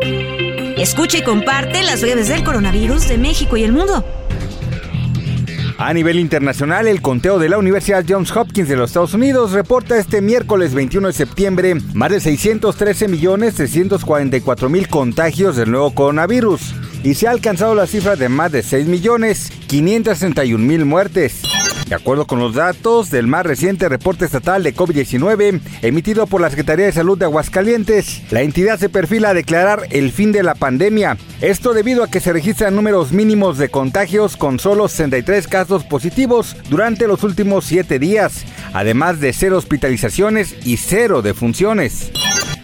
Escucha y comparte las breves del coronavirus de México y el mundo. A nivel internacional, el conteo de la Universidad Johns Hopkins de los Estados Unidos reporta este miércoles 21 de septiembre más de 613 millones 344 mil contagios del nuevo coronavirus y se ha alcanzado la cifra de más de 6 millones 561 mil muertes. De acuerdo con los datos del más reciente reporte estatal de COVID-19 emitido por la Secretaría de Salud de Aguascalientes, la entidad se perfila a declarar el fin de la pandemia. Esto debido a que se registran números mínimos de contagios con solo 63 casos positivos durante los últimos 7 días, además de cero hospitalizaciones y cero defunciones.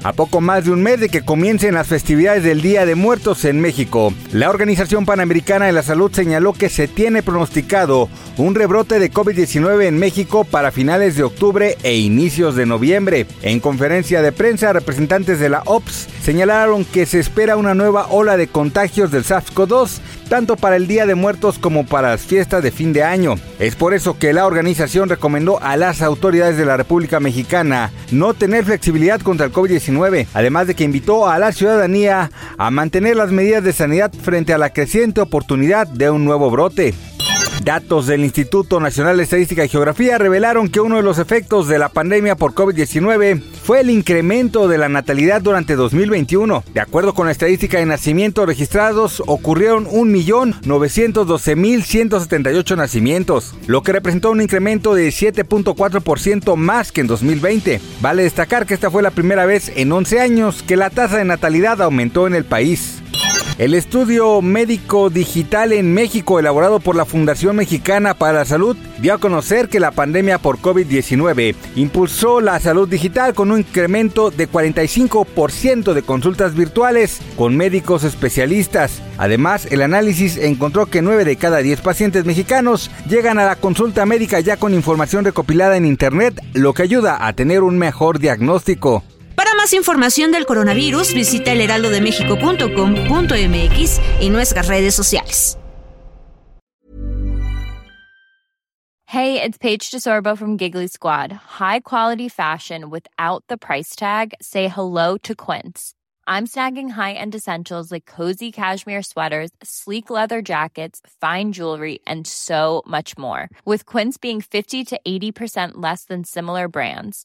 A poco más de un mes de que comiencen las festividades del Día de Muertos en México, la Organización Panamericana de la Salud señaló que se tiene pronosticado un rebrote de COVID-19 en México para finales de octubre e inicios de noviembre. En conferencia de prensa, representantes de la OPS señalaron que se espera una nueva ola de contagios del SARS-CoV-2 tanto para el Día de Muertos como para las fiestas de fin de año. Es por eso que la organización recomendó a las autoridades de la República Mexicana no tener flexibilidad contra el COVID-19, además de que invitó a la ciudadanía a mantener las medidas de sanidad frente a la creciente oportunidad de un nuevo brote. Datos del Instituto Nacional de Estadística y Geografía revelaron que uno de los efectos de la pandemia por COVID-19 fue el incremento de la natalidad durante 2021. De acuerdo con la estadística de nacimientos registrados, ocurrieron 1.912.178 nacimientos, lo que representó un incremento de 7.4% más que en 2020. Vale destacar que esta fue la primera vez en 11 años que la tasa de natalidad aumentó en el país. El estudio médico digital en México elaborado por la Fundación Mexicana para la Salud dio a conocer que la pandemia por COVID-19 impulsó la salud digital con un incremento de 45% de consultas virtuales con médicos especialistas. Además, el análisis encontró que 9 de cada 10 pacientes mexicanos llegan a la consulta médica ya con información recopilada en Internet, lo que ayuda a tener un mejor diagnóstico. Más información del coronavirus, visita elheraldodemexico.com.mx y nuestras redes sociales. Hey, it's Paige DeSorbo from Giggly Squad. High quality fashion without the price tag. Say hello to Quince. I'm snagging high-end essentials like cozy cashmere sweaters, sleek leather jackets, fine jewelry, and so much more. With Quince being 50 to 80% less than similar brands.